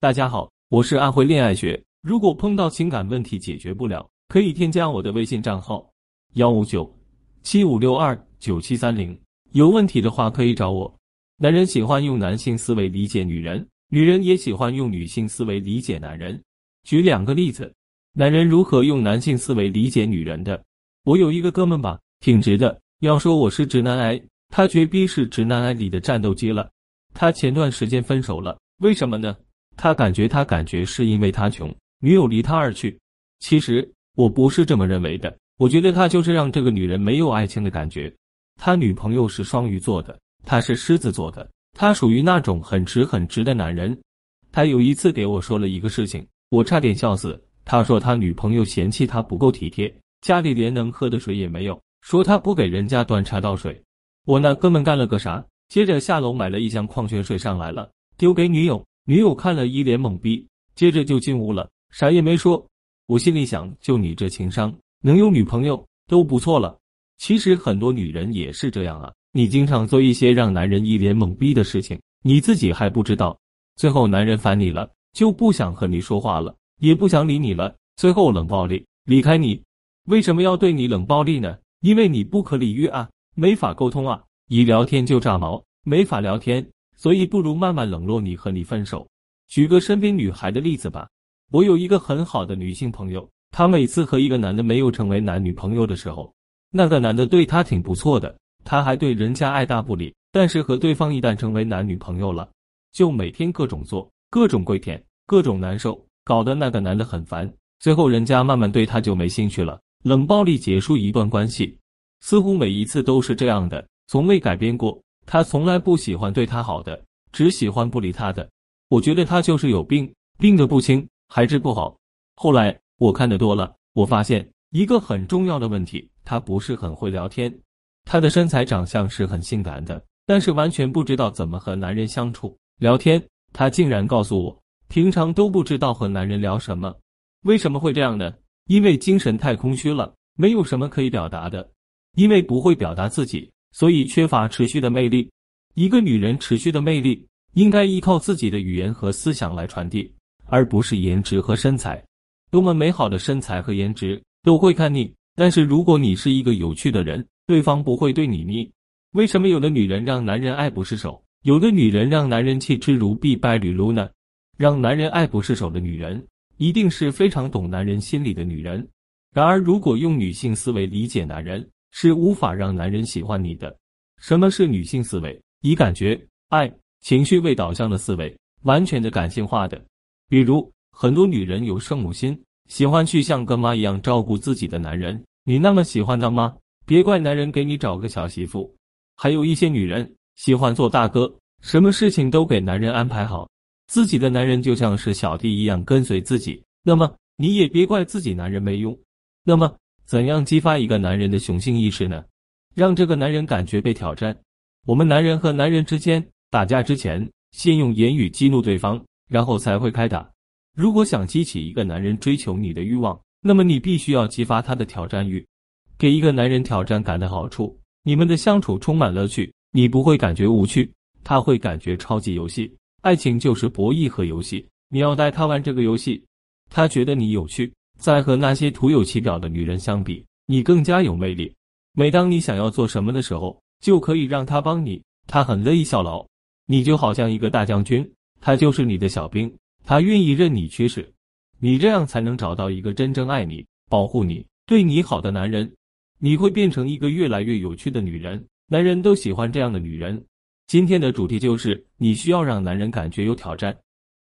大家好，我是安徽恋爱学。如果碰到情感问题解决不了，可以添加我的微信账号幺五九七五六二九七三零。有问题的话可以找我。男人喜欢用男性思维理解女人，女人也喜欢用女性思维理解男人。举两个例子，男人如何用男性思维理解女人的？我有一个哥们吧，挺直的。要说我是直男癌，他绝逼是直男癌里的战斗机了。他前段时间分手了，为什么呢？他感觉，他感觉是因为他穷，女友离他而去。其实我不是这么认为的，我觉得他就是让这个女人没有爱情的感觉。他女朋友是双鱼座的，他是狮子座的，他属于那种很直很直的男人。他有一次给我说了一个事情，我差点笑死。他说他女朋友嫌弃他不够体贴，家里连能喝的水也没有，说他不给人家端茶倒水。我那哥们干了个啥？接着下楼买了一箱矿泉水上来了，丢给女友。女友看了一脸懵逼，接着就进屋了，啥也没说。我心里想，就你这情商，能有女朋友都不错了。其实很多女人也是这样啊，你经常做一些让男人一脸懵逼的事情，你自己还不知道。最后男人烦你了，就不想和你说话了，也不想理你了，最后冷暴力离开你。为什么要对你冷暴力呢？因为你不可理喻啊，没法沟通啊，一聊天就炸毛，没法聊天。所以不如慢慢冷落你，和你分手。举个身边女孩的例子吧，我有一个很好的女性朋友，她每次和一个男的没有成为男女朋友的时候，那个男的对她挺不错的，她还对人家爱答不理。但是和对方一旦成为男女朋友了，就每天各种做，各种跪舔，各种难受，搞得那个男的很烦。最后人家慢慢对他就没兴趣了，冷暴力结束一段关系，似乎每一次都是这样的，从未改变过。他从来不喜欢对他好的，只喜欢不理他的。我觉得他就是有病，病得不轻，还治不好。后来我看得多了，我发现一个很重要的问题：他不是很会聊天。他的身材长相是很性感的，但是完全不知道怎么和男人相处聊天。他竟然告诉我，平常都不知道和男人聊什么。为什么会这样呢？因为精神太空虚了，没有什么可以表达的，因为不会表达自己。所以缺乏持续的魅力。一个女人持续的魅力，应该依靠自己的语言和思想来传递，而不是颜值和身材。多么美好的身材和颜值都会看腻，但是如果你是一个有趣的人，对方不会对你腻。为什么有的女人让男人爱不释手，有的女人让男人弃之如敝败履撸呢？让男人爱不释手的女人，一定是非常懂男人心理的女人。然而，如果用女性思维理解男人，是无法让男人喜欢你的。什么是女性思维？以感觉、爱、情绪为导向的思维，完全的感性化的。比如，很多女人有圣母心，喜欢去像个妈一样照顾自己的男人。你那么喜欢他吗？别怪男人给你找个小媳妇。还有一些女人喜欢做大哥，什么事情都给男人安排好，自己的男人就像是小弟一样跟随自己。那么，你也别怪自己男人没用。那么。怎样激发一个男人的雄性意识呢？让这个男人感觉被挑战。我们男人和男人之间打架之前，先用言语激怒对方，然后才会开打。如果想激起一个男人追求你的欲望，那么你必须要激发他的挑战欲。给一个男人挑战感的好处，你们的相处充满乐趣，你不会感觉无趣，他会感觉超级游戏。爱情就是博弈和游戏，你要带他玩这个游戏，他觉得你有趣。在和那些徒有其表的女人相比，你更加有魅力。每当你想要做什么的时候，就可以让他帮你。他很乐意效劳，你就好像一个大将军，他就是你的小兵，他愿意任你驱使。你这样才能找到一个真正爱你、保护你、对你好的男人。你会变成一个越来越有趣的女人，男人都喜欢这样的女人。今天的主题就是，你需要让男人感觉有挑战。